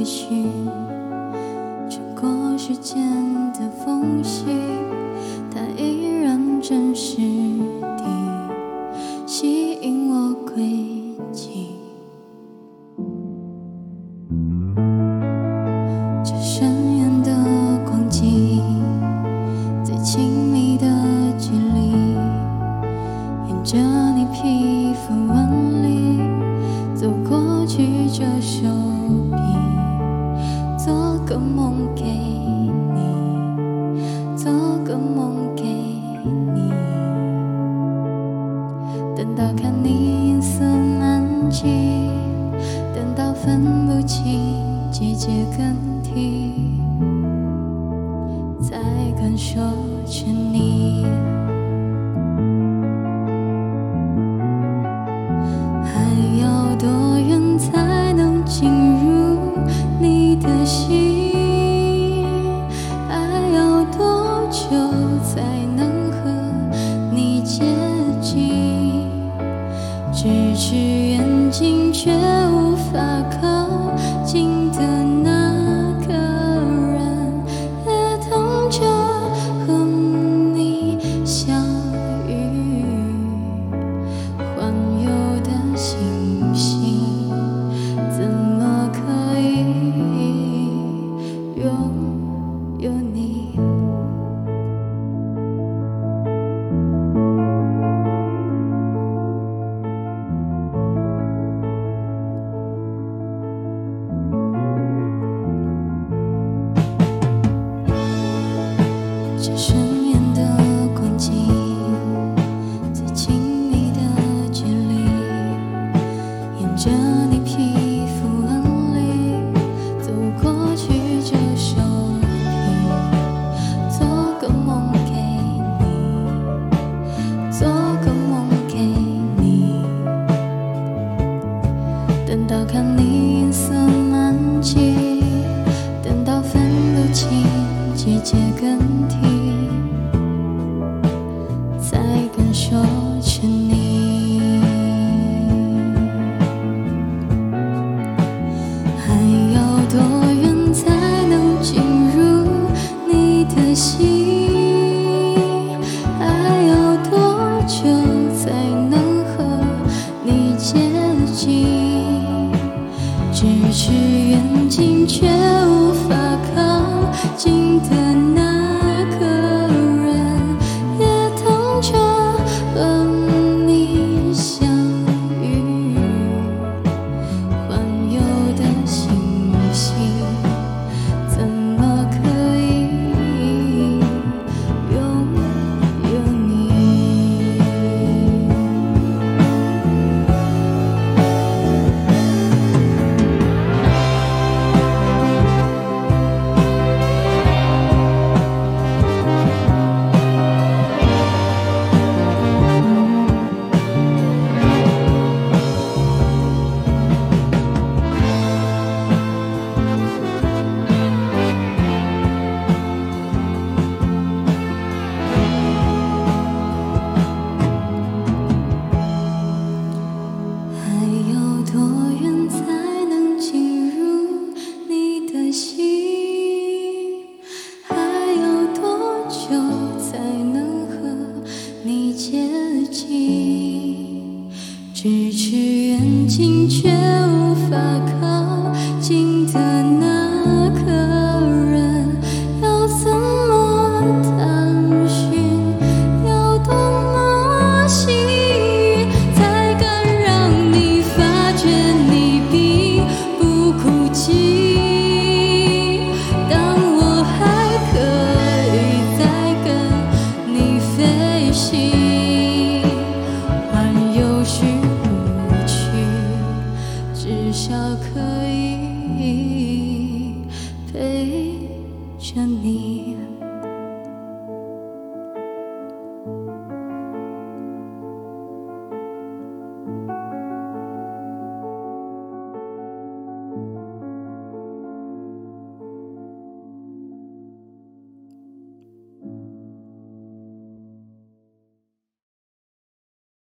微醺穿过时间的缝隙它依然真实地吸引我轨迹这深渊的光景最亲密的距离沿着你皮肤纹理走过曲折手臂。个梦给你，做个梦给你。等到看你银色满际，等到分不清季节更替。再感受着你。咫尺远近，却。深夜的光景，最亲密的距离，沿着你皮肤纹理，走过去这手臂，做个梦给你，做个梦给你，等到看你银色满际，等到分不清季节更替。咫尺远近，却无法。